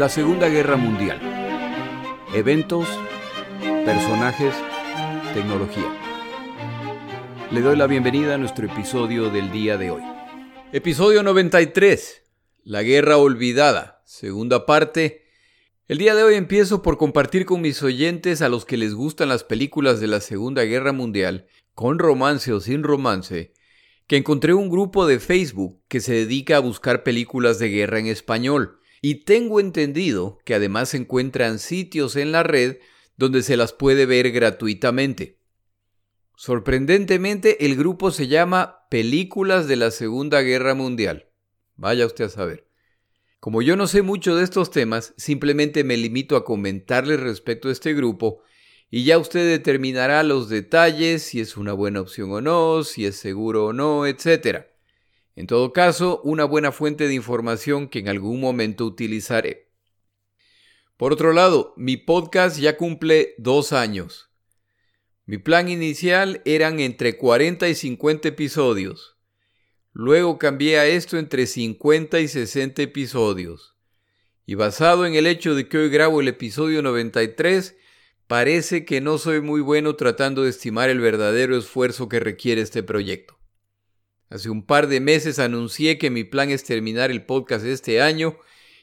La Segunda Guerra Mundial. Eventos, personajes, tecnología. Le doy la bienvenida a nuestro episodio del día de hoy. Episodio 93. La Guerra Olvidada. Segunda parte. El día de hoy empiezo por compartir con mis oyentes a los que les gustan las películas de la Segunda Guerra Mundial, con romance o sin romance, que encontré un grupo de Facebook que se dedica a buscar películas de guerra en español y tengo entendido que además se encuentran sitios en la red donde se las puede ver gratuitamente. Sorprendentemente, el grupo se llama Películas de la Segunda Guerra Mundial. Vaya usted a saber. Como yo no sé mucho de estos temas, simplemente me limito a comentarles respecto a este grupo y ya usted determinará los detalles, si es una buena opción o no, si es seguro o no, etc. En todo caso, una buena fuente de información que en algún momento utilizaré. Por otro lado, mi podcast ya cumple dos años. Mi plan inicial eran entre 40 y 50 episodios. Luego cambié a esto entre 50 y 60 episodios. Y basado en el hecho de que hoy grabo el episodio 93, parece que no soy muy bueno tratando de estimar el verdadero esfuerzo que requiere este proyecto. Hace un par de meses anuncié que mi plan es terminar el podcast este año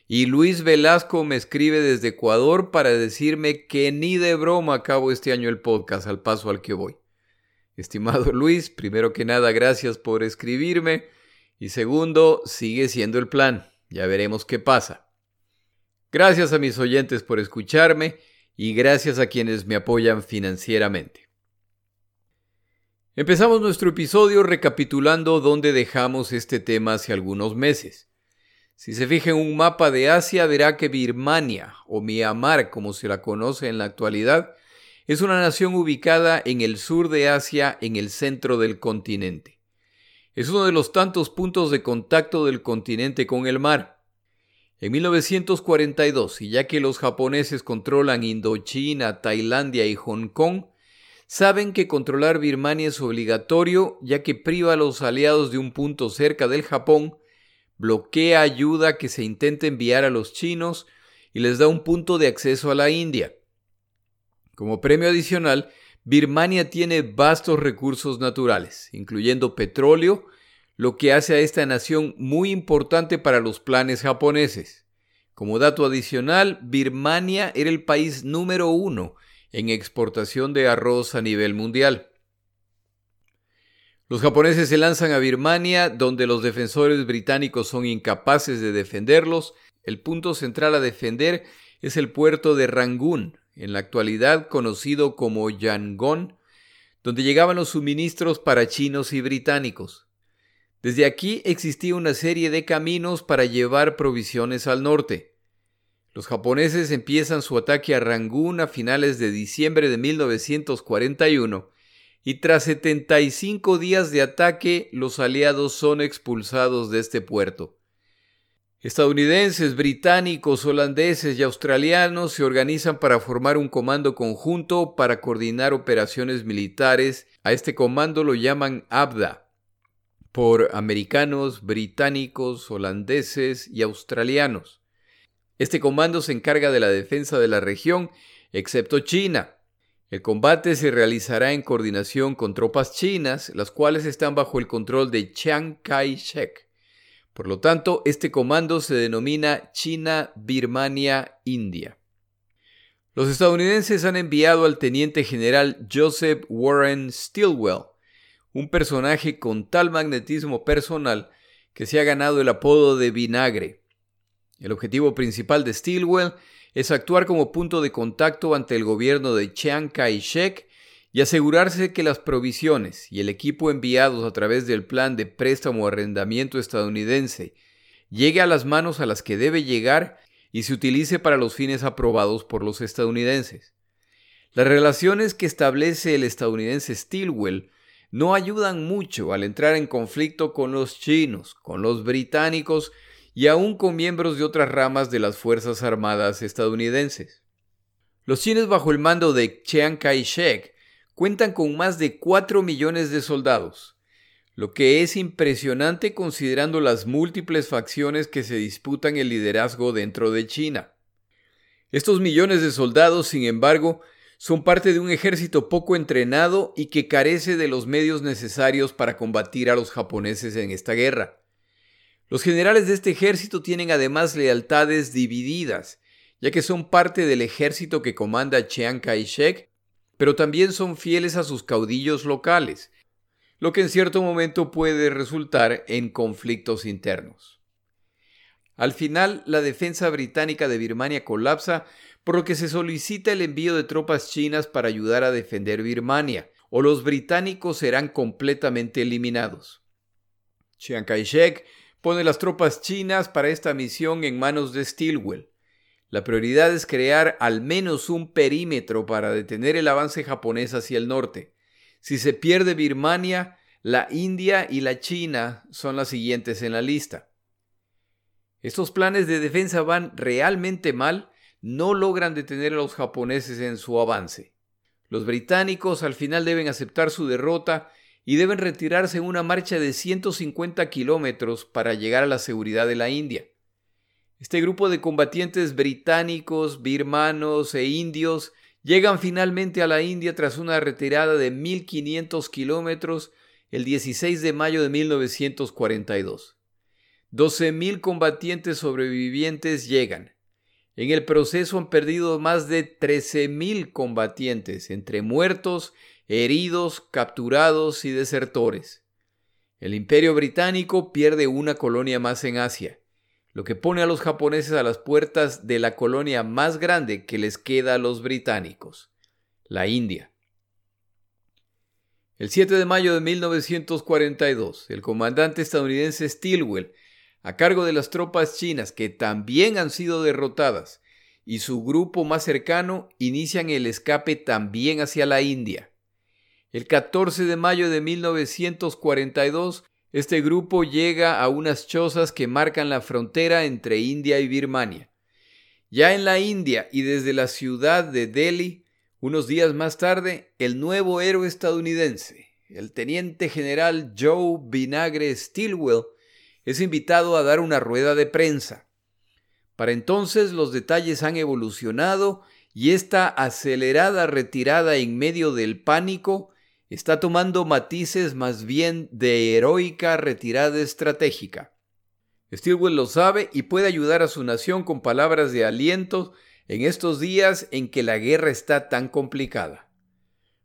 y Luis Velasco me escribe desde Ecuador para decirme que ni de broma acabo este año el podcast al paso al que voy. Estimado Luis, primero que nada, gracias por escribirme y segundo, sigue siendo el plan. Ya veremos qué pasa. Gracias a mis oyentes por escucharme y gracias a quienes me apoyan financieramente. Empezamos nuestro episodio recapitulando dónde dejamos este tema hace algunos meses. Si se fija en un mapa de Asia, verá que Birmania, o Myanmar como se la conoce en la actualidad, es una nación ubicada en el sur de Asia, en el centro del continente. Es uno de los tantos puntos de contacto del continente con el mar. En 1942, y ya que los japoneses controlan Indochina, Tailandia y Hong Kong, saben que controlar Birmania es obligatorio ya que priva a los aliados de un punto cerca del Japón, bloquea ayuda que se intenta enviar a los chinos y les da un punto de acceso a la India. Como premio adicional, Birmania tiene vastos recursos naturales, incluyendo petróleo, lo que hace a esta nación muy importante para los planes japoneses. Como dato adicional, Birmania era el país número uno en exportación de arroz a nivel mundial. Los japoneses se lanzan a Birmania, donde los defensores británicos son incapaces de defenderlos. El punto central a defender es el puerto de Rangún, en la actualidad conocido como Yangon, donde llegaban los suministros para chinos y británicos. Desde aquí existía una serie de caminos para llevar provisiones al norte. Los japoneses empiezan su ataque a Rangún a finales de diciembre de 1941 y tras 75 días de ataque los aliados son expulsados de este puerto. Estadounidenses, británicos, holandeses y australianos se organizan para formar un comando conjunto para coordinar operaciones militares. A este comando lo llaman ABDA, por americanos, británicos, holandeses y australianos. Este comando se encarga de la defensa de la región, excepto China. El combate se realizará en coordinación con tropas chinas, las cuales están bajo el control de Chiang Kai-shek. Por lo tanto, este comando se denomina China-Birmania-India. Los estadounidenses han enviado al teniente general Joseph Warren Stilwell, un personaje con tal magnetismo personal que se ha ganado el apodo de vinagre. El objetivo principal de Stilwell es actuar como punto de contacto ante el gobierno de Chiang Kai-shek y asegurarse que las provisiones y el equipo enviados a través del plan de préstamo arrendamiento estadounidense llegue a las manos a las que debe llegar y se utilice para los fines aprobados por los estadounidenses. Las relaciones que establece el estadounidense Stilwell no ayudan mucho al entrar en conflicto con los chinos, con los británicos y aún con miembros de otras ramas de las Fuerzas Armadas estadounidenses. Los chinos bajo el mando de Chiang Kai-shek cuentan con más de 4 millones de soldados, lo que es impresionante considerando las múltiples facciones que se disputan el liderazgo dentro de China. Estos millones de soldados, sin embargo, son parte de un ejército poco entrenado y que carece de los medios necesarios para combatir a los japoneses en esta guerra. Los generales de este ejército tienen además lealtades divididas, ya que son parte del ejército que comanda Chiang Kai-shek, pero también son fieles a sus caudillos locales, lo que en cierto momento puede resultar en conflictos internos. Al final, la defensa británica de Birmania colapsa por lo que se solicita el envío de tropas chinas para ayudar a defender Birmania, o los británicos serán completamente eliminados. Chiang Kai-shek pone las tropas chinas para esta misión en manos de Stilwell. La prioridad es crear al menos un perímetro para detener el avance japonés hacia el norte. Si se pierde Birmania, la India y la China son las siguientes en la lista. Estos planes de defensa van realmente mal no logran detener a los japoneses en su avance. Los británicos al final deben aceptar su derrota y deben retirarse en una marcha de 150 kilómetros para llegar a la seguridad de la India. Este grupo de combatientes británicos, birmanos e indios llegan finalmente a la India tras una retirada de 1.500 kilómetros el 16 de mayo de 1942. 12.000 combatientes sobrevivientes llegan. En el proceso han perdido más de 13.000 combatientes, entre muertos, heridos, capturados y desertores. El imperio británico pierde una colonia más en Asia, lo que pone a los japoneses a las puertas de la colonia más grande que les queda a los británicos, la India. El 7 de mayo de 1942, el comandante estadounidense Stilwell a cargo de las tropas chinas que también han sido derrotadas, y su grupo más cercano inician el escape también hacia la India. El 14 de mayo de 1942, este grupo llega a unas chozas que marcan la frontera entre India y Birmania. Ya en la India y desde la ciudad de Delhi, unos días más tarde, el nuevo héroe estadounidense, el teniente general Joe Vinagre Stilwell, es invitado a dar una rueda de prensa. Para entonces los detalles han evolucionado y esta acelerada retirada en medio del pánico está tomando matices más bien de heroica retirada estratégica. Stilwell lo sabe y puede ayudar a su nación con palabras de aliento en estos días en que la guerra está tan complicada.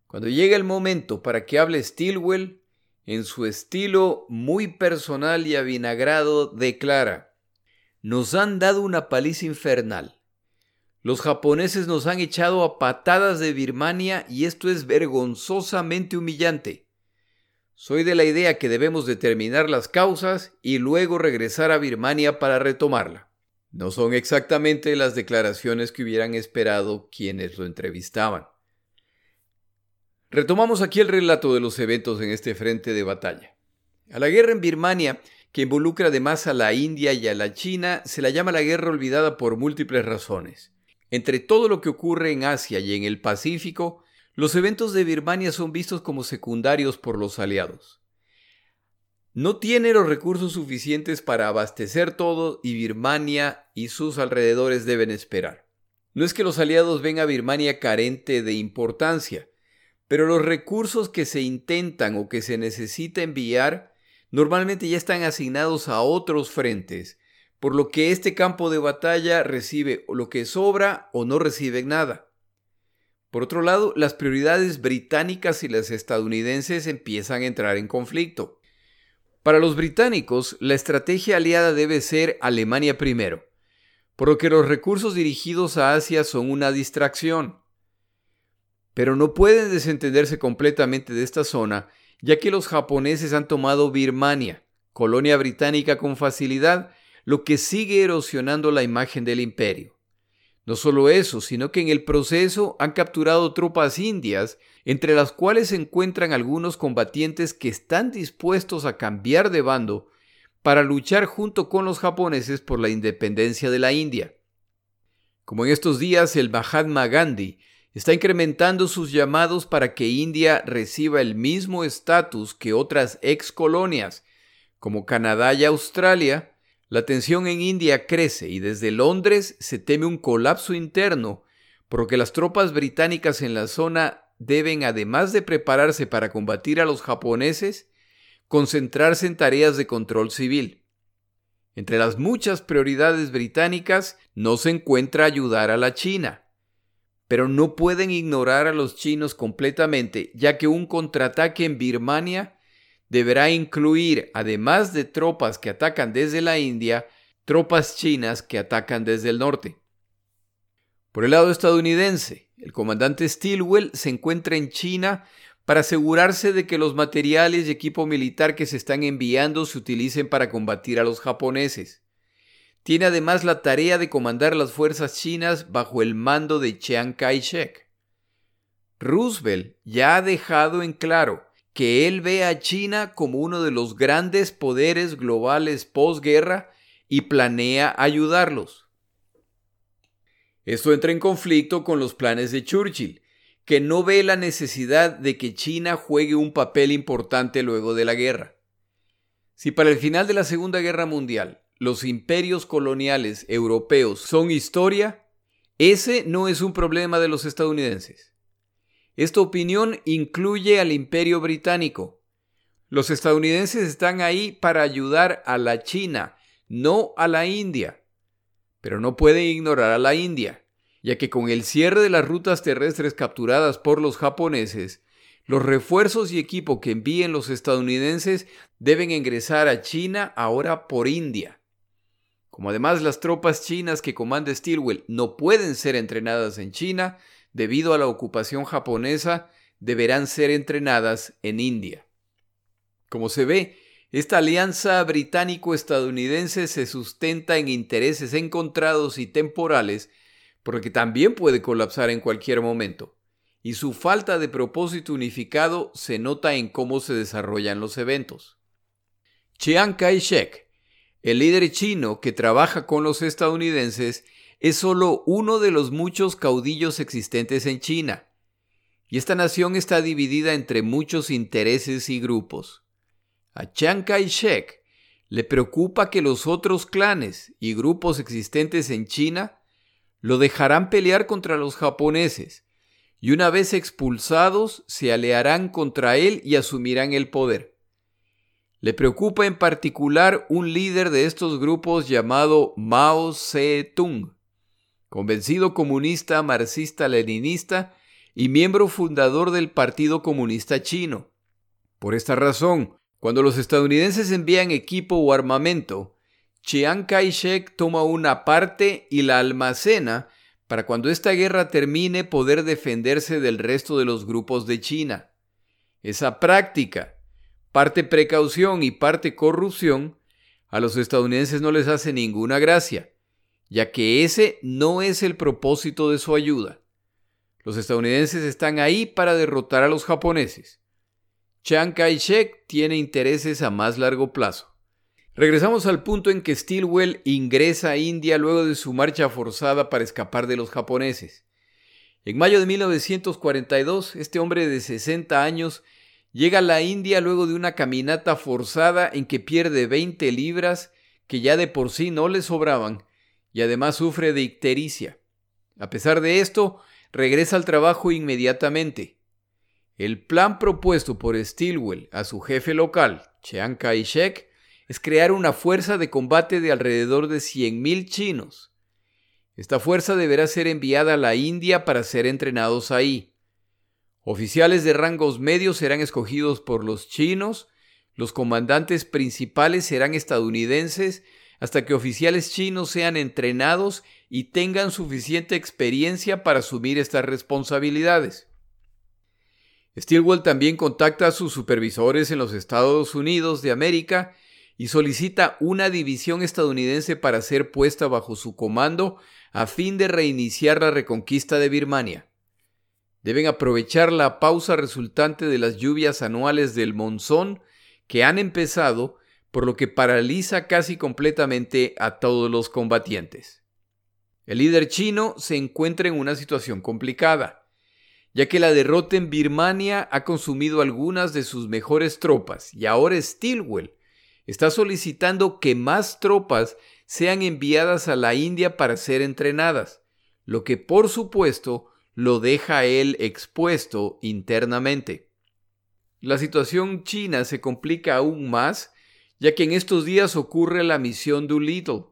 Cuando llega el momento para que hable Stilwell, en su estilo muy personal y avinagrado, declara, Nos han dado una paliza infernal. Los japoneses nos han echado a patadas de Birmania y esto es vergonzosamente humillante. Soy de la idea que debemos determinar las causas y luego regresar a Birmania para retomarla. No son exactamente las declaraciones que hubieran esperado quienes lo entrevistaban. Retomamos aquí el relato de los eventos en este frente de batalla. A la guerra en Birmania, que involucra además a la India y a la China, se la llama la guerra olvidada por múltiples razones. Entre todo lo que ocurre en Asia y en el Pacífico, los eventos de Birmania son vistos como secundarios por los aliados. No tiene los recursos suficientes para abastecer todo y Birmania y sus alrededores deben esperar. No es que los aliados ven a Birmania carente de importancia, pero los recursos que se intentan o que se necesita enviar normalmente ya están asignados a otros frentes, por lo que este campo de batalla recibe lo que sobra o no recibe nada. Por otro lado, las prioridades británicas y las estadounidenses empiezan a entrar en conflicto. Para los británicos, la estrategia aliada debe ser Alemania primero, por lo que los recursos dirigidos a Asia son una distracción pero no pueden desentenderse completamente de esta zona, ya que los japoneses han tomado Birmania, colonia británica con facilidad, lo que sigue erosionando la imagen del imperio. No solo eso, sino que en el proceso han capturado tropas indias, entre las cuales se encuentran algunos combatientes que están dispuestos a cambiar de bando para luchar junto con los japoneses por la independencia de la India. Como en estos días el Mahatma Gandhi está incrementando sus llamados para que India reciba el mismo estatus que otras ex colonias, como Canadá y Australia, La tensión en India crece y desde Londres se teme un colapso interno, porque las tropas británicas en la zona deben, además de prepararse para combatir a los japoneses, concentrarse en tareas de control civil. Entre las muchas prioridades británicas no se encuentra ayudar a la China, pero no pueden ignorar a los chinos completamente, ya que un contraataque en Birmania deberá incluir, además de tropas que atacan desde la India, tropas chinas que atacan desde el norte. Por el lado estadounidense, el comandante Stilwell se encuentra en China para asegurarse de que los materiales y equipo militar que se están enviando se utilicen para combatir a los japoneses. Tiene además la tarea de comandar las fuerzas chinas bajo el mando de Chiang Kai-shek. Roosevelt ya ha dejado en claro que él ve a China como uno de los grandes poderes globales posguerra y planea ayudarlos. Esto entra en conflicto con los planes de Churchill, que no ve la necesidad de que China juegue un papel importante luego de la guerra. Si para el final de la Segunda Guerra Mundial los imperios coloniales europeos son historia, ese no es un problema de los estadounidenses. Esta opinión incluye al imperio británico. Los estadounidenses están ahí para ayudar a la China, no a la India. Pero no pueden ignorar a la India, ya que con el cierre de las rutas terrestres capturadas por los japoneses, los refuerzos y equipo que envíen los estadounidenses deben ingresar a China ahora por India. Como además las tropas chinas que comanda Stilwell no pueden ser entrenadas en China, debido a la ocupación japonesa, deberán ser entrenadas en India. Como se ve, esta alianza británico-estadounidense se sustenta en intereses encontrados y temporales, porque también puede colapsar en cualquier momento, y su falta de propósito unificado se nota en cómo se desarrollan los eventos. Chiang Kai-shek, el líder chino que trabaja con los estadounidenses, es solo uno de los muchos caudillos existentes en China, y esta nación está dividida entre muchos intereses y grupos. A Chiang Kai-shek le preocupa que los otros clanes y grupos existentes en China lo dejarán pelear contra los japoneses, y una vez expulsados se aliarán contra él y asumirán el poder. Le preocupa en particular un líder de estos grupos llamado Mao Zedong, convencido comunista marxista-leninista y miembro fundador del Partido Comunista Chino. Por esta razón, cuando los estadounidenses envían equipo o armamento, Chiang Kai-shek toma una parte y la almacena para cuando esta guerra termine poder defenderse del resto de los grupos de China. Esa práctica, parte precaución y parte corrupción, a los estadounidenses no les hace ninguna gracia ya que ese no es el propósito de su ayuda. Los estadounidenses están ahí para derrotar a los japoneses. Chiang Kai-shek tiene intereses a más largo plazo. Regresamos al punto en que Stilwell ingresa a India luego de su marcha forzada para escapar de los japoneses. En mayo de 1942, este hombre de 60 años llega a la India luego de una caminata forzada en que pierde 20 libras que ya de por sí no le sobraban y además sufre de ictericia. A pesar de esto, regresa al trabajo inmediatamente. El plan propuesto por Stilwell a su jefe local, Chiang Kai-shek, es crear una fuerza de combate de alrededor de 100.000 chinos. Esta fuerza deberá ser enviada a la India para ser entrenados ahí. Oficiales de rangos medios serán escogidos por los chinos, los comandantes principales serán estadounidenses hasta que oficiales chinos sean entrenados y tengan suficiente experiencia para asumir estas responsabilidades. Stilwell también contacta a sus supervisores en los Estados Unidos de América y solicita una división estadounidense para ser puesta bajo su comando a fin de reiniciar la reconquista de Birmania. Deben aprovechar la pausa resultante de las lluvias anuales del monzón que han empezado por lo que paraliza casi completamente a todos los combatientes. El líder chino se encuentra en una situación complicada, ya que la derrota en Birmania ha consumido algunas de sus mejores tropas y ahora Stilwell está solicitando que más tropas sean enviadas a la India para ser entrenadas, lo que por supuesto lo deja él expuesto internamente. La situación china se complica aún más, ya que en estos días ocurre la misión Doolittle,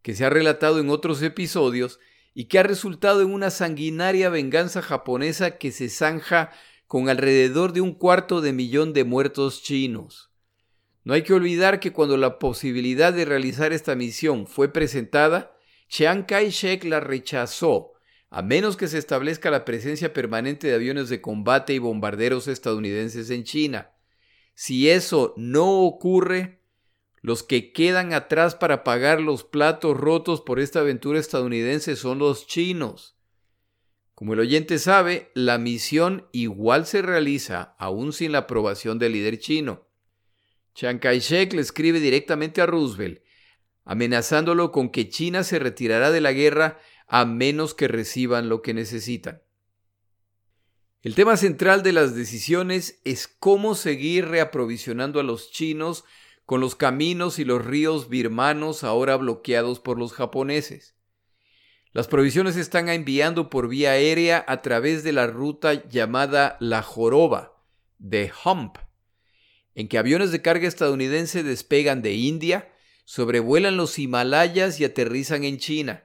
que se ha relatado en otros episodios y que ha resultado en una sanguinaria venganza japonesa que se zanja con alrededor de un cuarto de millón de muertos chinos. No hay que olvidar que cuando la posibilidad de realizar esta misión fue presentada, Chiang Kai-shek la rechazó, a menos que se establezca la presencia permanente de aviones de combate y bombarderos estadounidenses en China. Si eso no ocurre, los que quedan atrás para pagar los platos rotos por esta aventura estadounidense son los chinos. Como el oyente sabe, la misión igual se realiza aún sin la aprobación del líder chino. Chiang Kai-shek le escribe directamente a Roosevelt, amenazándolo con que China se retirará de la guerra a menos que reciban lo que necesitan. El tema central de las decisiones es cómo seguir reaprovisionando a los chinos con los caminos y los ríos birmanos ahora bloqueados por los japoneses. Las provisiones se están enviando por vía aérea a través de la ruta llamada La Joroba, de Hump, en que aviones de carga estadounidense despegan de India, sobrevuelan los Himalayas y aterrizan en China.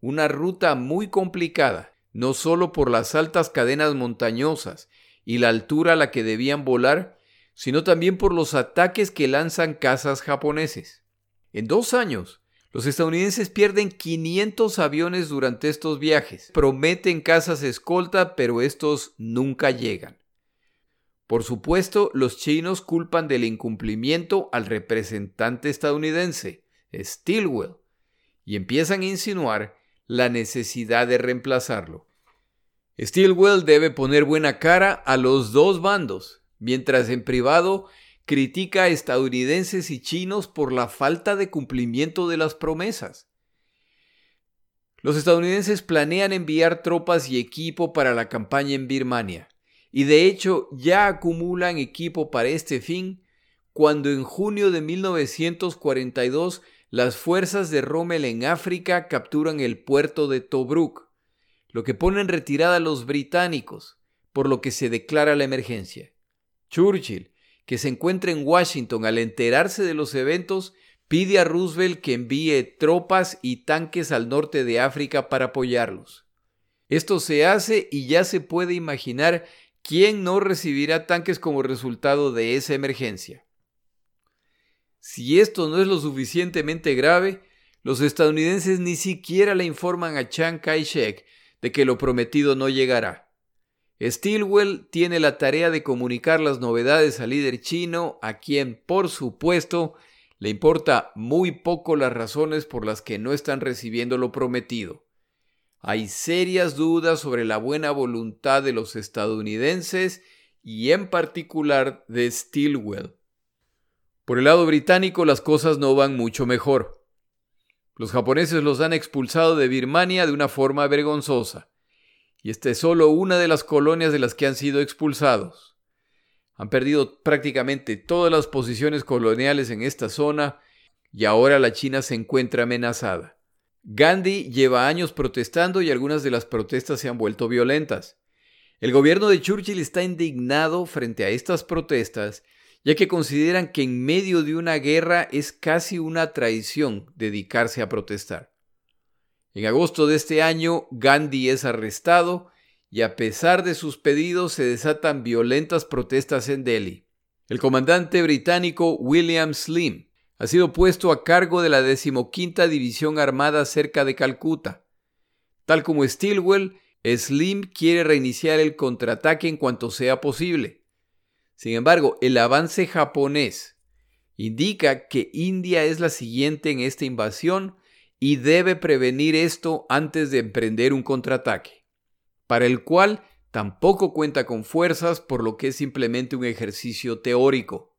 Una ruta muy complicada, no solo por las altas cadenas montañosas y la altura a la que debían volar, sino también por los ataques que lanzan cazas japoneses. En dos años, los estadounidenses pierden 500 aviones durante estos viajes. Prometen cazas escolta, pero estos nunca llegan. Por supuesto, los chinos culpan del incumplimiento al representante estadounidense, Stilwell, y empiezan a insinuar la necesidad de reemplazarlo. Stilwell debe poner buena cara a los dos bandos, mientras en privado critica a estadounidenses y chinos por la falta de cumplimiento de las promesas. Los estadounidenses planean enviar tropas y equipo para la campaña en Birmania y de hecho ya acumulan equipo para este fin cuando en junio de 1942 las fuerzas de Rommel en África capturan el puerto de Tobruk, lo que pone en retirada a los británicos, por lo que se declara la emergencia. Churchill, que se encuentra en Washington al enterarse de los eventos, pide a Roosevelt que envíe tropas y tanques al norte de África para apoyarlos. Esto se hace y ya se puede imaginar ¿quién no recibirá tanques como resultado de esa emergencia? Si esto no es lo suficientemente grave, los estadounidenses ni siquiera le informan a Chiang Kai-shek de que lo prometido no llegará. Stilwell tiene la tarea de comunicar las novedades al líder chino, a quien, por supuesto, le importa muy poco las razones por las que no están recibiendo lo prometido hay serias dudas sobre la buena voluntad de los estadounidenses y en particular de Stilwell. Por el lado británico las cosas no van mucho mejor. Los japoneses los han expulsado de Birmania de una forma vergonzosa, y esta es solo una de las colonias de las que han sido expulsados. Han perdido prácticamente todas las posiciones coloniales en esta zona y ahora la China se encuentra amenazada. Gandhi lleva años protestando y algunas de las protestas se han vuelto violentas. El gobierno de Churchill está indignado frente a estas protestas, ya que consideran que en medio de una guerra es casi una traición dedicarse a protestar. En agosto de este año, Gandhi es arrestado y a pesar de sus pedidos se desatan violentas protestas en Delhi. El comandante británico William Slim ha sido puesto a cargo de la decimoquinta División Armada cerca de Calcuta. Tal como Stilwell, Slim quiere reiniciar el contraataque en cuanto sea posible. Sin embargo, el avance japonés indica que India es la siguiente en esta invasión y debe prevenir esto antes de emprender un contraataque, para el cual tampoco cuenta con fuerzas por lo que es simplemente un ejercicio teórico.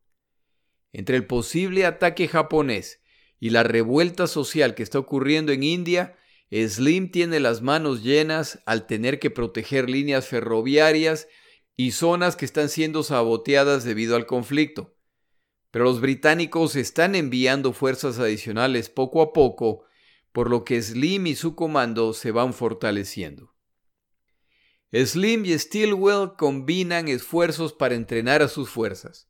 Entre el posible ataque japonés y la revuelta social que está ocurriendo en India, Slim tiene las manos llenas al tener que proteger líneas ferroviarias y zonas que están siendo saboteadas debido al conflicto. pero los británicos están enviando fuerzas adicionales poco a poco, por lo que Slim y su comando se van fortaleciendo. Slim y Stilwell combinan esfuerzos para entrenar a sus fuerzas.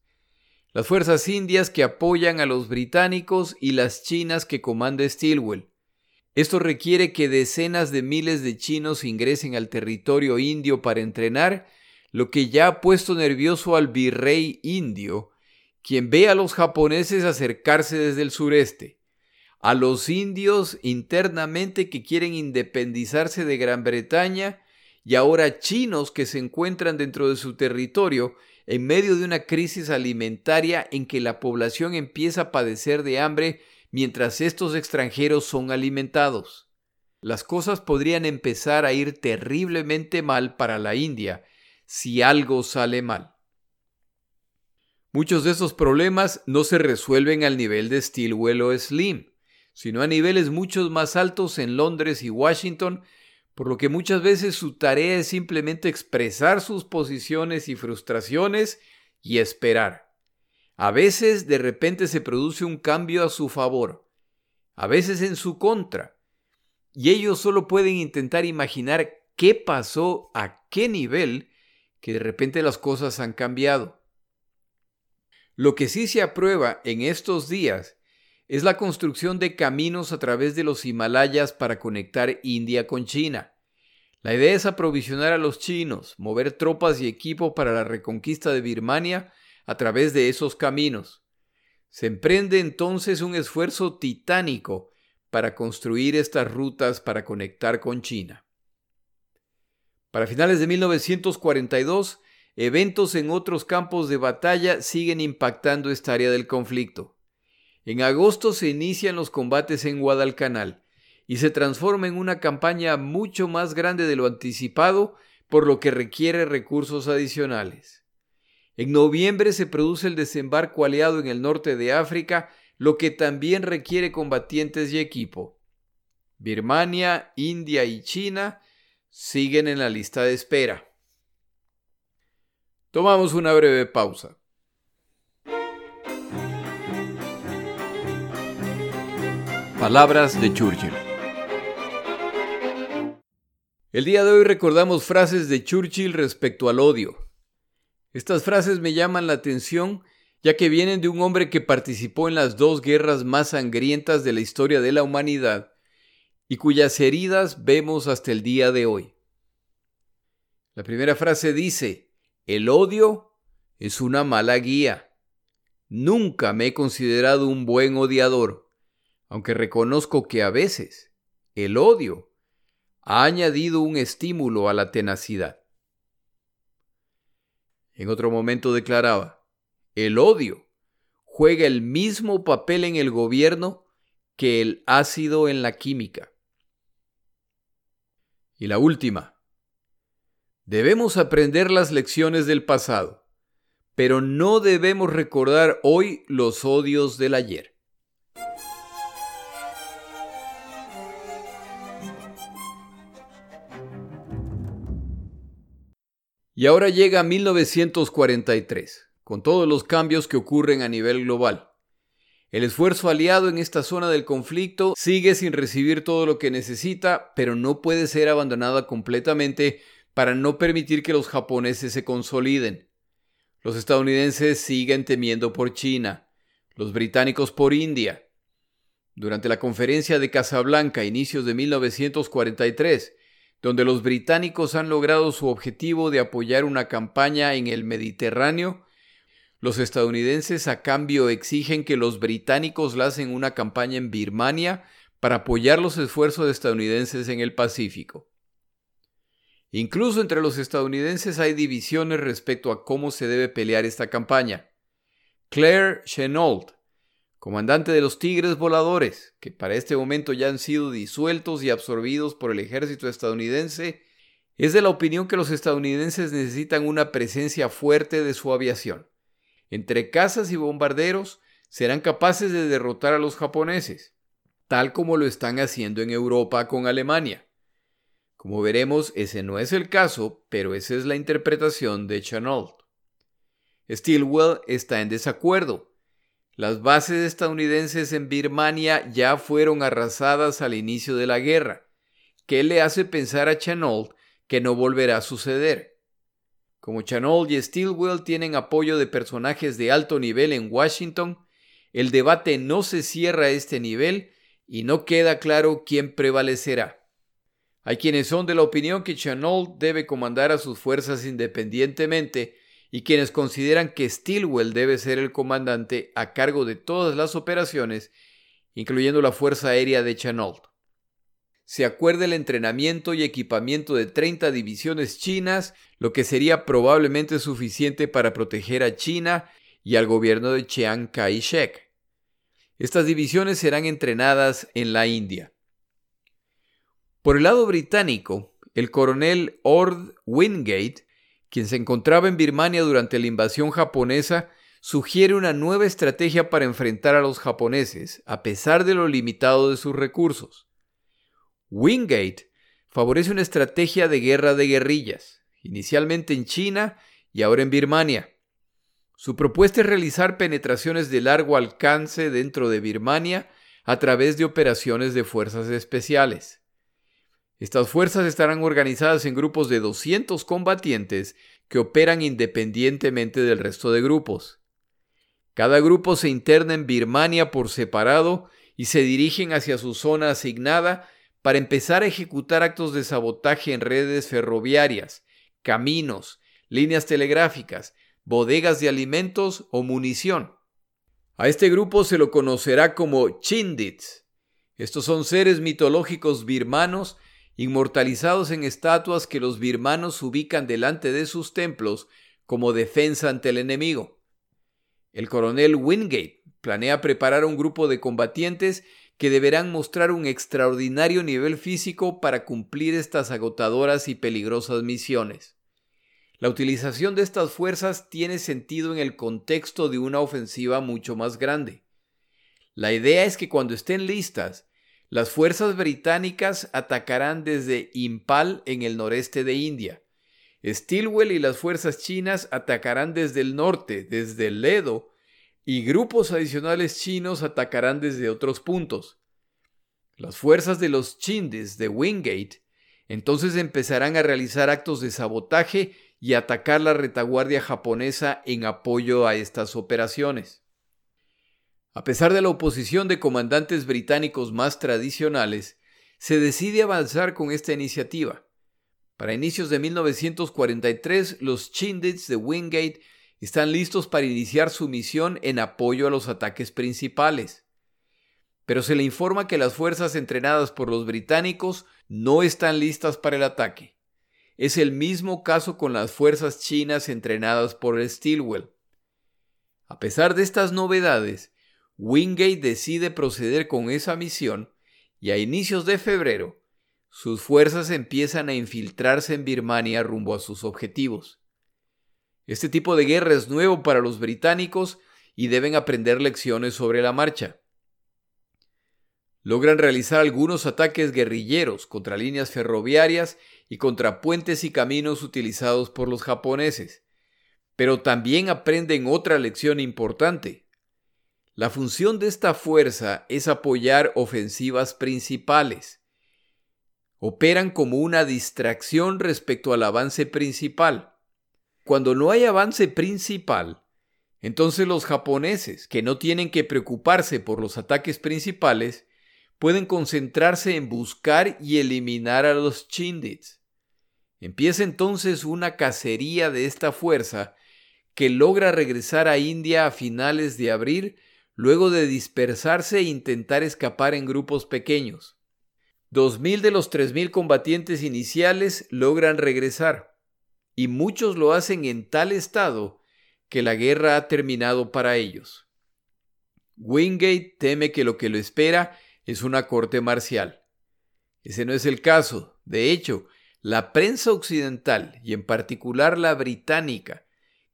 Las fuerzas indias que apoyan a los británicos y las chinas que comanda Stilwell. Esto requiere que decenas de miles de chinos ingresen al territorio indio para entrenar, lo que ya ha puesto nervioso al virrey indio, quien ve a los japoneses acercarse desde el sureste, a los indios internamente que quieren independizarse de Gran Bretaña y ahora chinos que se encuentran dentro de su territorio en medio de una crisis alimentaria en que la población empieza a padecer de hambre mientras estos extranjeros son alimentados. Las cosas podrían empezar a ir terriblemente mal para la India si algo sale mal. Muchos de esos problemas no se resuelven al nivel de Stilwell o Slim, sino a niveles mucho más altos en Londres y Washington por lo que muchas veces su tarea es simplemente expresar sus posiciones y frustraciones y esperar. A veces de repente se produce un cambio a su favor, a veces en su contra, y ellos solo pueden intentar imaginar qué pasó a qué nivel que de repente las cosas han cambiado. Lo que sí se aprueba en estos días es la construcción de caminos a través de los Himalayas para conectar India con China. La idea es aprovisionar a los chinos, mover tropas y equipo para la reconquista de Birmania a través de esos caminos. Se emprende entonces un esfuerzo titánico para construir estas rutas para conectar con China. Para finales de 1942, eventos en otros campos de batalla siguen impactando esta área del conflicto. En agosto se inician los combates en Guadalcanal y se transforma en una campaña mucho más grande de lo anticipado, por lo que requiere recursos adicionales. En noviembre se produce el desembarco aliado en el norte de África, lo que también requiere combatientes y equipo. Birmania, India y China siguen en la lista de espera. Tomamos una breve pausa. Palabras de Churchill. El día de hoy recordamos frases de Churchill respecto al odio. Estas frases me llaman la atención ya que vienen de un hombre que participó en las dos guerras más sangrientas de la historia de la humanidad y cuyas heridas vemos hasta el día de hoy. La primera frase dice, el odio es una mala guía. Nunca me he considerado un buen odiador aunque reconozco que a veces el odio ha añadido un estímulo a la tenacidad. En otro momento declaraba, el odio juega el mismo papel en el gobierno que el ácido en la química. Y la última, debemos aprender las lecciones del pasado, pero no debemos recordar hoy los odios del ayer. Y ahora llega 1943, con todos los cambios que ocurren a nivel global. El esfuerzo aliado en esta zona del conflicto sigue sin recibir todo lo que necesita, pero no puede ser abandonada completamente para no permitir que los japoneses se consoliden. Los estadounidenses siguen temiendo por China, los británicos por India. Durante la conferencia de Casablanca inicios de 1943, donde los británicos han logrado su objetivo de apoyar una campaña en el Mediterráneo, los estadounidenses a cambio exigen que los británicos lancen una campaña en Birmania para apoyar los esfuerzos estadounidenses en el Pacífico. Incluso entre los estadounidenses hay divisiones respecto a cómo se debe pelear esta campaña. Claire Chenault, comandante de los Tigres Voladores, que para este momento ya han sido disueltos y absorbidos por el ejército estadounidense, es de la opinión que los estadounidenses necesitan una presencia fuerte de su aviación. Entre cazas y bombarderos serán capaces de derrotar a los japoneses, tal como lo están haciendo en Europa con Alemania. Como veremos, ese no es el caso, pero esa es la interpretación de Chenault. Stilwell está en desacuerdo Las bases estadounidenses en Birmania ya fueron arrasadas al inicio de la guerra, ¿Qué le hace pensar a Chanold que no volverá a suceder. Como Chanold y Stilwell tienen apoyo de personajes de alto nivel en Washington, el debate no se cierra a este nivel y no queda claro quién prevalecerá. Hay quienes son de la opinión que Chanold debe comandar a sus fuerzas independientemente y quienes consideran que Stilwell debe ser el comandante a cargo de todas las operaciones, incluyendo la Fuerza Aérea de Chanold se acuerda el entrenamiento y equipamiento de 30 divisiones chinas, lo que sería probablemente suficiente para proteger a China y al gobierno de Chiang Kai-shek. Estas divisiones serán entrenadas en la India. Por el lado británico, el coronel Ord Wingate, quien se encontraba en Birmania durante la invasión japonesa, sugiere una nueva estrategia para enfrentar a los japoneses, a pesar de lo limitado de sus recursos. Wingate favorece una estrategia de guerra de guerrillas, inicialmente en China y ahora en Birmania. Su propuesta es realizar penetraciones de largo alcance dentro de Birmania a través de operaciones de fuerzas especiales. Estas fuerzas estarán organizadas en grupos de 200 combatientes que operan independientemente del resto de grupos. Cada grupo se interna en Birmania por separado y se dirigen hacia su zona asignada para empezar a ejecutar actos de sabotaje en redes ferroviarias, caminos, líneas telegráficas, bodegas de alimentos o munición. A este grupo se lo conocerá como Chindits. Estos son seres mitológicos birmanos inmortalizados en estatuas que los birmanos ubican delante de sus templos como defensa ante el enemigo. El coronel Wingate planea preparar un grupo de combatientes que deberán mostrar un extraordinario nivel físico para cumplir estas agotadoras y peligrosas misiones. La utilización de estas fuerzas tiene sentido en el contexto de una ofensiva mucho más grande. La idea es que cuando estén listas, las fuerzas británicas atacarán desde Impal en el noreste de India. Stilwell y las fuerzas chinas atacarán desde el norte, desde Ledo, y grupos adicionales chinos atacarán desde otros puntos. Las fuerzas de los Chindes de Wingate entonces empezarán a realizar actos de sabotaje y atacar la retaguardia japonesa en apoyo a estas operaciones. A pesar de la oposición de comandantes británicos más tradicionales, se decide avanzar con esta iniciativa. Para inicios de 1943, los Chindits de Wingate están listos para iniciar su misión en apoyo a los ataques principales. Pero se le informa que las fuerzas entrenadas por los británicos no están listas para el ataque. Es el mismo caso con las fuerzas chinas entrenadas por el Stilwell. A pesar de estas novedades, Wingate decide proceder con esa misión y a inicios de febrero, sus fuerzas empiezan a infiltrarse en Birmania rumbo a sus objetivos. Este tipo de guerra es nuevo para los británicos y deben aprender lecciones sobre la marcha. Logran realizar algunos ataques guerrilleros contra líneas ferroviarias y contra puentes y caminos utilizados por los japoneses, pero también aprenden otra lección importante. La función de esta fuerza es apoyar ofensivas principales. Operan como una distracción respecto al avance principal. Cuando no hay avance principal, entonces los japoneses, que no tienen que preocuparse por los ataques principales, pueden concentrarse en buscar y eliminar a los chindits. Empieza entonces una cacería de esta fuerza que logra regresar a India a finales de abril luego de dispersarse e intentar escapar en grupos pequeños. Dos mil de los tres mil combatientes iniciales logran regresar y muchos lo hacen en tal estado que la guerra ha terminado para ellos. Wingate teme que lo que lo espera es una corte marcial. Ese no es el caso. De hecho, la prensa occidental, y en particular la británica,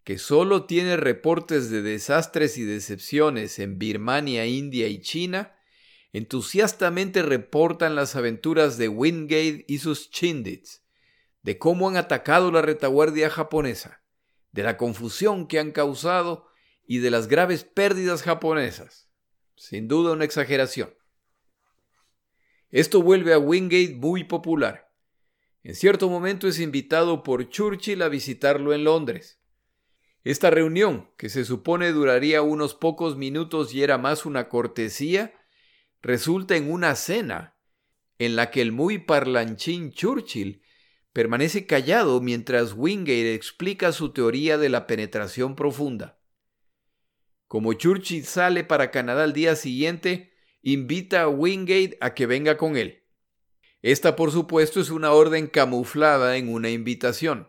que solo tiene reportes de desastres y decepciones en Birmania, India y China, entusiastamente reportan las aventuras de Wingate y sus chindits, de cómo han atacado la retaguardia japonesa, de la confusión que han causado y de las graves pérdidas japonesas. Sin duda una exageración. Esto vuelve a Wingate muy popular. En cierto momento es invitado por Churchill a visitarlo en Londres. Esta reunión, que se supone duraría unos pocos minutos y era más una cortesía, resulta en una cena en la que el muy parlanchín Churchill permanece callado mientras Wingate explica su teoría de la penetración profunda. Como Churchill sale para Canadá al día siguiente, invita a Wingate a que venga con él. Esta, por supuesto, es una orden camuflada en una invitación.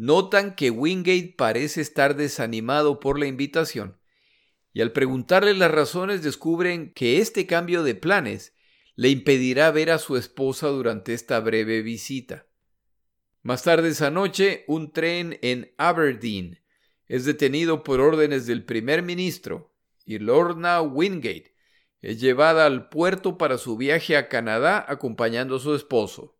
Notan que Wingate parece estar desanimado por la invitación, y al preguntarle las razones descubren que este cambio de planes le impedirá ver a su esposa durante esta breve visita. Más tarde esa noche, un tren en Aberdeen es detenido por órdenes del primer ministro y Lorna Wingate es llevada al puerto para su viaje a Canadá acompañando a su esposo.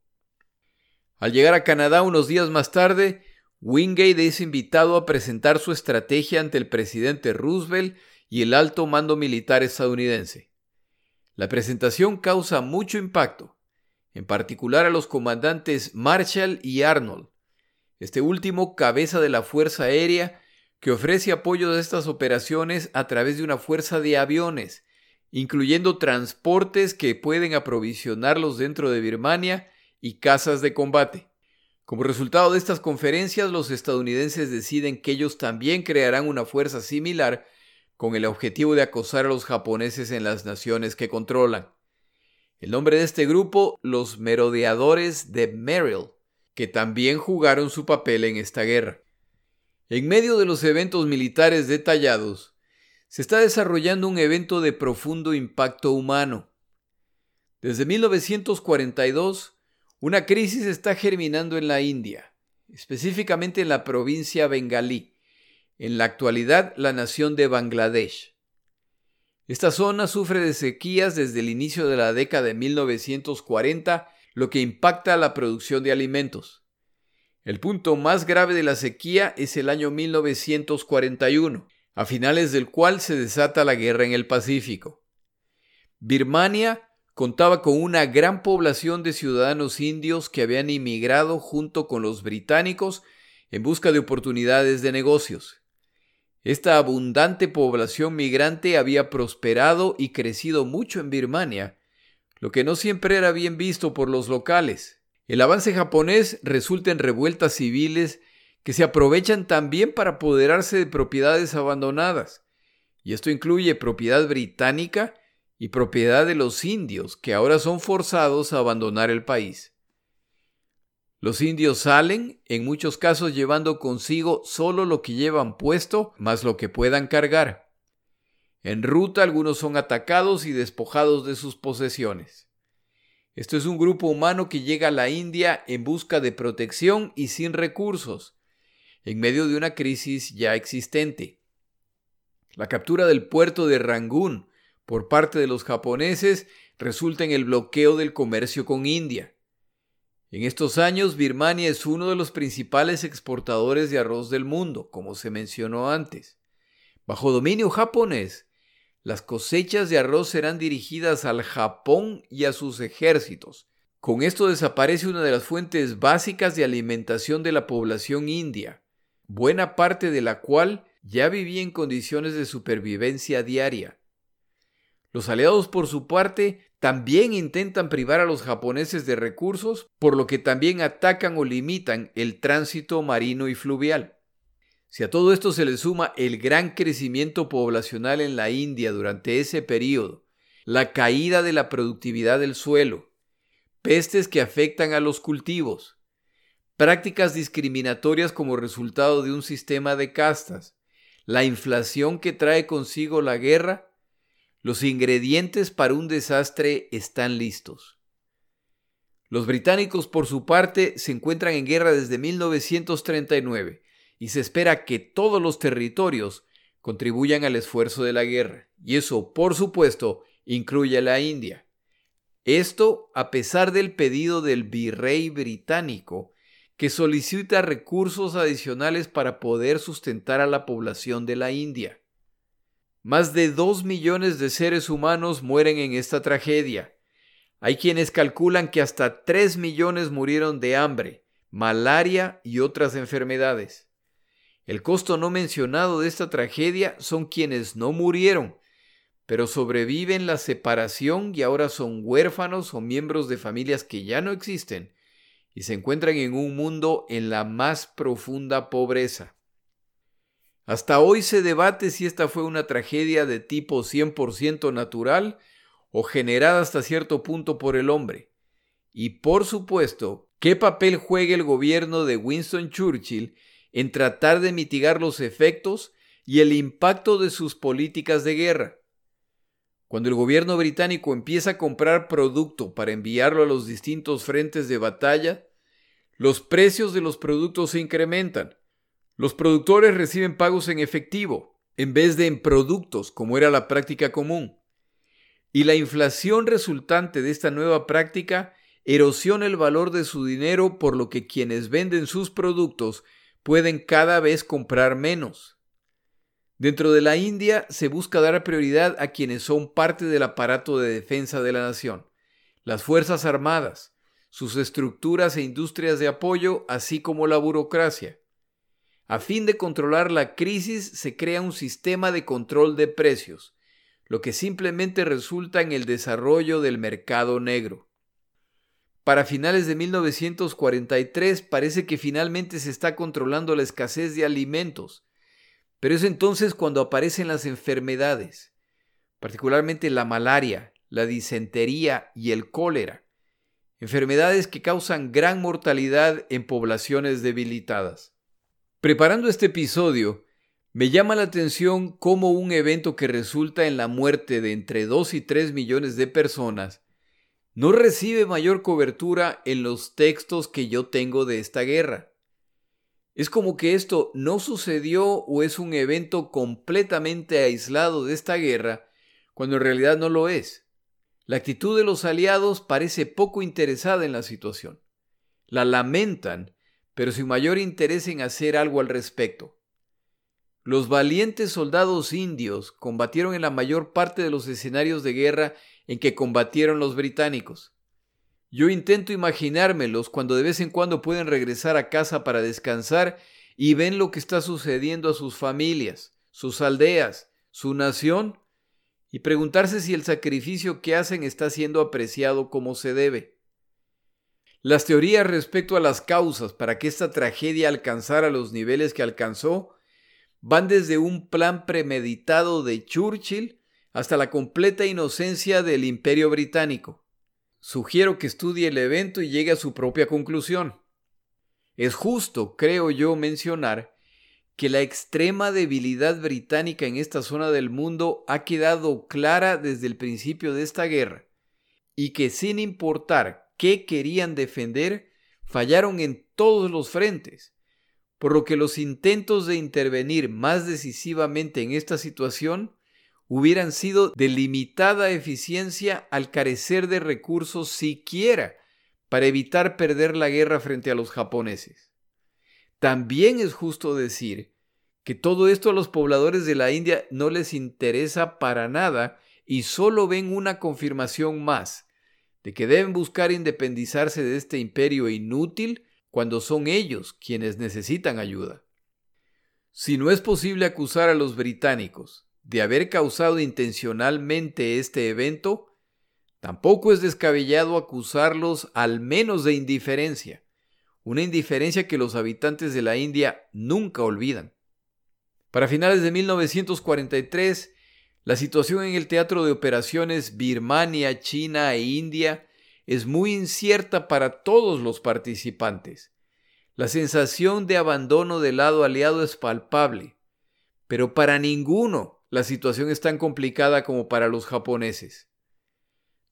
Al llegar a Canadá unos días más tarde, Wingate es invitado a presentar su estrategia ante el presidente Roosevelt y el alto mando militar estadounidense. La presentación causa mucho impacto, en particular a los comandantes Marshall y Arnold, este último cabeza de la Fuerza Aérea que ofrece apoyo a estas operaciones a través de una fuerza de aviones, incluyendo transportes que pueden aprovisionarlos dentro de Birmania y casas de combate. Como resultado de estas conferencias, los estadounidenses deciden que ellos también crearán una fuerza similar con el objetivo de acosar a los japoneses en las naciones que controlan. El nombre de este grupo, los merodeadores de Merrill, que también jugaron su papel en esta guerra. En medio de los eventos militares detallados, se está desarrollando un evento de profundo impacto humano. Desde 1942, una crisis está germinando en la India, específicamente en la provincia bengalí, en la actualidad la nación de Bangladesh. Esta zona sufre de sequías desde el inicio de la década de 1940, lo que impacta la producción de alimentos. El punto más grave de la sequía es el año 1941, a finales del cual se desata la guerra en el Pacífico. Birmania contaba con una gran población de ciudadanos indios que habían inmigrado junto con los británicos en busca de oportunidades de negocios. Esta abundante población migrante había prosperado y crecido mucho en Birmania, lo que no siempre era bien visto por los locales. El avance japonés resulta en revueltas civiles que se aprovechan también para apoderarse de propiedades abandonadas, y esto incluye propiedad británica y propiedad de los indios, que ahora son forzados a abandonar el país. Los indios salen, en muchos casos llevando consigo solo lo que llevan puesto, más lo que puedan cargar. En ruta algunos son atacados y despojados de sus posesiones. Esto es un grupo humano que llega a la India en busca de protección y sin recursos, en medio de una crisis ya existente. La captura del puerto de Rangún por parte de los japoneses resulta en el bloqueo del comercio con India. En estos años, Birmania es uno de los principales exportadores de arroz del mundo, como se mencionó antes. Bajo dominio japonés, las cosechas de arroz serán dirigidas al Japón y a sus ejércitos. Con esto desaparece una de las fuentes básicas de alimentación de la población india, buena parte de la cual ya vivía en condiciones de supervivencia diaria. Los aliados, por su parte, también intentan privar a los japoneses de recursos, por lo que también atacan o limitan el tránsito marino y fluvial. Si a todo esto se le suma el gran crecimiento poblacional en la India durante ese periodo, la caída de la productividad del suelo, pestes que afectan a los cultivos, prácticas discriminatorias como resultado de un sistema de castas, la inflación que trae consigo la guerra, los ingredientes para un desastre están listos. Los británicos, por su parte, se encuentran en guerra desde 1939 y se espera que todos los territorios contribuyan al esfuerzo de la guerra. Y eso, por supuesto, incluye a la India. Esto a pesar del pedido del virrey británico, que solicita recursos adicionales para poder sustentar a la población de la India. Más de dos millones de seres humanos mueren en esta tragedia. Hay quienes calculan que hasta tres millones murieron de hambre, malaria y otras enfermedades. El costo no mencionado de esta tragedia son quienes no murieron, pero sobreviven la separación y ahora son huérfanos o miembros de familias que ya no existen y se encuentran en un mundo en la más profunda pobreza. Hasta hoy se debate si esta fue una tragedia de tipo 100% natural o generada hasta cierto punto por el hombre. Y por supuesto, ¿qué papel juega el gobierno de Winston Churchill en tratar de mitigar los efectos y el impacto de sus políticas de guerra? Cuando el gobierno británico empieza a comprar producto para enviarlo a los distintos frentes de batalla, los precios de los productos se incrementan. Los productores reciben pagos en efectivo, en vez de en productos, como era la práctica común. Y la inflación resultante de esta nueva práctica erosiona el valor de su dinero, por lo que quienes venden sus productos pueden cada vez comprar menos. Dentro de la India se busca dar prioridad a quienes son parte del aparato de defensa de la nación, las Fuerzas Armadas, sus estructuras e industrias de apoyo, así como la burocracia. A fin de controlar la crisis se crea un sistema de control de precios, lo que simplemente resulta en el desarrollo del mercado negro. Para finales de 1943 parece que finalmente se está controlando la escasez de alimentos, pero es entonces cuando aparecen las enfermedades, particularmente la malaria, la disentería y el cólera, enfermedades que causan gran mortalidad en poblaciones debilitadas. Preparando este episodio, me llama la atención cómo un evento que resulta en la muerte de entre 2 y 3 millones de personas no recibe mayor cobertura en los textos que yo tengo de esta guerra. Es como que esto no sucedió o es un evento completamente aislado de esta guerra, cuando en realidad no lo es. La actitud de los aliados parece poco interesada en la situación. La lamentan, pero sin mayor interés en hacer algo al respecto. Los valientes soldados indios combatieron en la mayor parte de los escenarios de guerra en que combatieron los británicos. Yo intento imaginármelos cuando de vez en cuando pueden regresar a casa para descansar y ven lo que está sucediendo a sus familias, sus aldeas, su nación, y preguntarse si el sacrificio que hacen está siendo apreciado como se debe. Las teorías respecto a las causas para que esta tragedia alcanzara los niveles que alcanzó van desde un plan premeditado de Churchill hasta la completa inocencia del imperio británico. Sugiero que estudie el evento y llegue a su propia conclusión. Es justo, creo yo, mencionar que la extrema debilidad británica en esta zona del mundo ha quedado clara desde el principio de esta guerra, y que sin importar qué querían defender, fallaron en todos los frentes, por lo que los intentos de intervenir más decisivamente en esta situación hubieran sido de limitada eficiencia al carecer de recursos siquiera para evitar perder la guerra frente a los japoneses. También es justo decir que todo esto a los pobladores de la India no les interesa para nada y solo ven una confirmación más de que deben buscar independizarse de este imperio inútil cuando son ellos quienes necesitan ayuda. Si no es posible acusar a los británicos de haber causado intencionalmente este evento, tampoco es descabellado acusarlos al menos de indiferencia, una indiferencia que los habitantes de la India nunca olvidan. Para finales de 1943, la situación en el teatro de operaciones Birmania, China e India es muy incierta para todos los participantes. La sensación de abandono del lado aliado es palpable, pero para ninguno la situación es tan complicada como para los japoneses.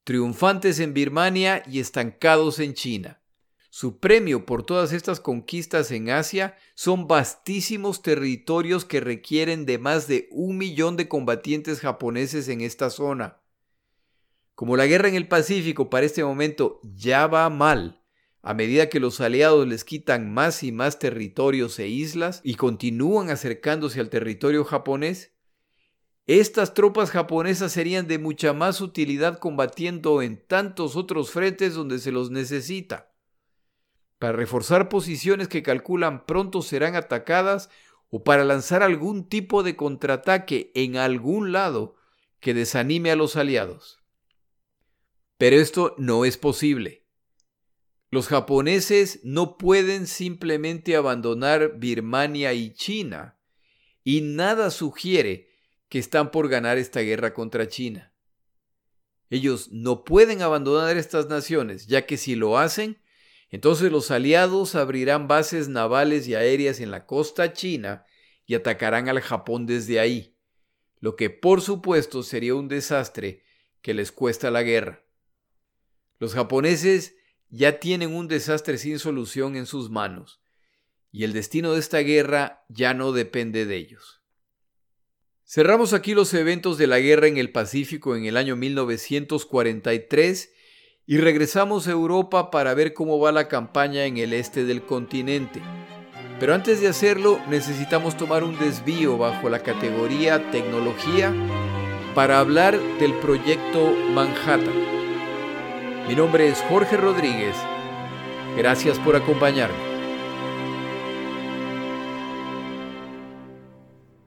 Triunfantes en Birmania y estancados en China. Su premio por todas estas conquistas en Asia son vastísimos territorios que requieren de más de un millón de combatientes japoneses en esta zona. Como la guerra en el Pacífico para este momento ya va mal, a medida que los aliados les quitan más y más territorios e islas y continúan acercándose al territorio japonés, estas tropas japonesas serían de mucha más utilidad combatiendo en tantos otros frentes donde se los necesita. Para reforzar posiciones que calculan pronto serán atacadas o para lanzar algún tipo de contraataque en algún lado que desanime a los aliados. Pero esto no es posible. Los japoneses no pueden simplemente abandonar Birmania y China, y nada sugiere que están por ganar esta guerra contra China. Ellos no pueden abandonar estas naciones, ya que si lo hacen, entonces los aliados abrirán bases navales y aéreas en la costa china y atacarán al Japón desde ahí, lo que por supuesto sería un desastre que les cuesta la guerra. Los japoneses ya tienen un desastre sin solución en sus manos, y el destino de esta guerra ya no depende de ellos. Cerramos aquí los eventos de la guerra en el Pacífico en el año 1943 y regresamos a Europa para ver cómo va la campaña en el este del continente. Pero antes de hacerlo necesitamos tomar un desvío bajo la categoría tecnología para hablar del proyecto Manhattan. Mi nombre es Jorge Rodríguez. Gracias por acompañarme.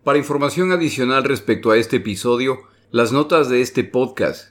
Para información adicional respecto a este episodio, las notas de este podcast,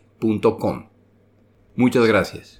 Muchas gracias.